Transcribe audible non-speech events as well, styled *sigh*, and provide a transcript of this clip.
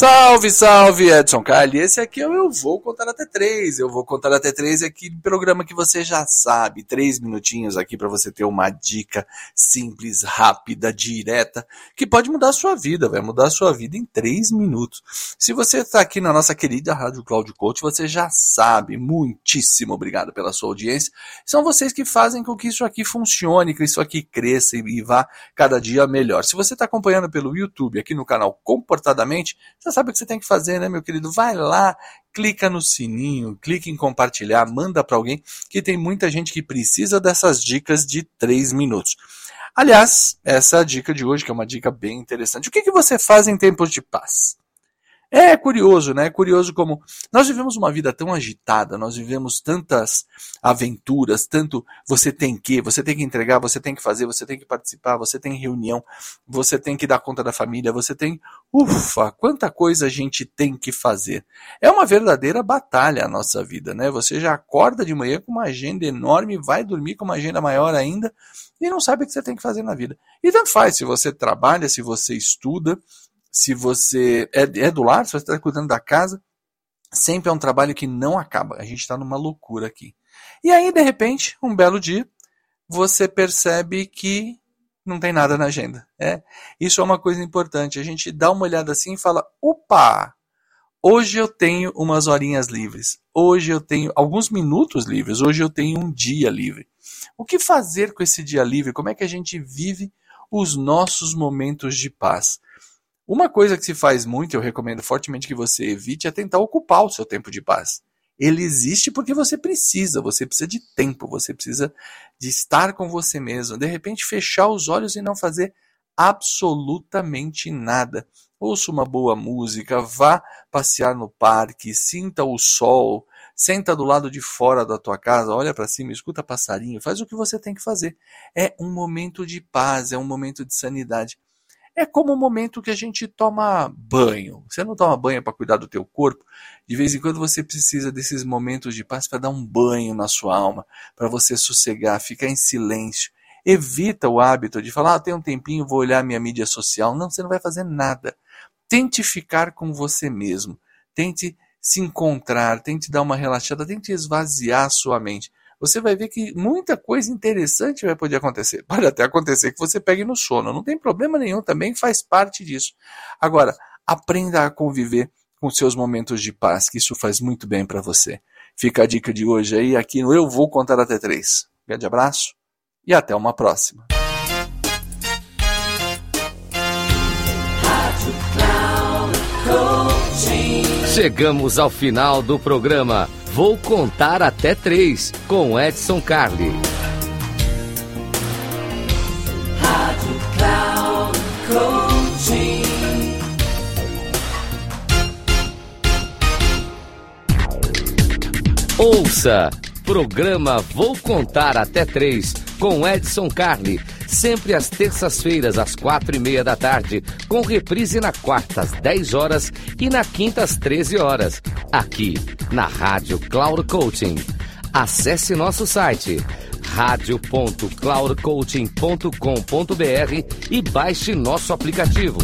Salve, salve, Edson Carli. Esse aqui Eu Vou Contar Até Três. Eu Vou Contar Até Três é aquele programa que você já sabe. Três minutinhos aqui para você ter uma dica simples, rápida, direta, que pode mudar a sua vida. Vai mudar a sua vida em três minutos. Se você está aqui na nossa querida Rádio Cloud Coach, você já sabe. Muitíssimo obrigado pela sua audiência. São vocês que fazem com que isso aqui funcione, que isso aqui cresça e vá cada dia melhor. Se você está acompanhando pelo YouTube, aqui no canal Comportadamente, já já sabe o que você tem que fazer, né, meu querido? Vai lá, clica no sininho, clica em compartilhar, manda para alguém, que tem muita gente que precisa dessas dicas de 3 minutos. Aliás, essa é a dica de hoje, que é uma dica bem interessante. O que, que você faz em tempos de paz? É curioso, né? É curioso como nós vivemos uma vida tão agitada, nós vivemos tantas aventuras, tanto você tem que, você tem que entregar, você tem que fazer, você tem que participar, você tem reunião, você tem que dar conta da família, você tem, ufa, quanta coisa a gente tem que fazer. É uma verdadeira batalha a nossa vida, né? Você já acorda de manhã com uma agenda enorme, vai dormir com uma agenda maior ainda e não sabe o que você tem que fazer na vida. E tanto faz se você trabalha, se você estuda, se você é, é do lar, se você está cuidando da casa, sempre é um trabalho que não acaba. A gente está numa loucura aqui. E aí, de repente, um belo dia, você percebe que não tem nada na agenda. É, isso é uma coisa importante. A gente dá uma olhada assim e fala: opa, hoje eu tenho umas horinhas livres. Hoje eu tenho alguns minutos livres. Hoje eu tenho um dia livre. O que fazer com esse dia livre? Como é que a gente vive os nossos momentos de paz? Uma coisa que se faz muito, eu recomendo fortemente que você evite, é tentar ocupar o seu tempo de paz. Ele existe porque você precisa, você precisa de tempo, você precisa de estar com você mesmo. De repente, fechar os olhos e não fazer absolutamente nada. Ouça uma boa música, vá passear no parque, sinta o sol, senta do lado de fora da tua casa, olha para cima, escuta passarinho, faz o que você tem que fazer. É um momento de paz, é um momento de sanidade. É como o momento que a gente toma banho. Você não toma banho para cuidar do teu corpo? De vez em quando você precisa desses momentos de paz para dar um banho na sua alma, para você sossegar, ficar em silêncio. Evita o hábito de falar, ah, tem um tempinho, vou olhar minha mídia social. Não, você não vai fazer nada. Tente ficar com você mesmo. Tente se encontrar, tente dar uma relaxada, tente esvaziar a sua mente você vai ver que muita coisa interessante vai poder acontecer. *laughs* Pode até acontecer que você pegue no sono, não tem problema nenhum, também faz parte disso. Agora, aprenda a conviver com seus momentos de paz, que isso faz muito bem para você. Fica a dica de hoje aí, aqui no Eu Vou Contar Até Três. Grande abraço e até uma próxima. Chegamos ao final do programa. Vou contar até três com Edson Carli. Ouça! Programa Vou Contar Até Três com Edson Carli sempre às terças-feiras, às quatro e meia da tarde, com reprise na quarta às 10 horas e na quinta às 13 horas, aqui na Rádio Cloud Coaching. Acesse nosso site radio.cloudcoaching.com.br e baixe nosso aplicativo.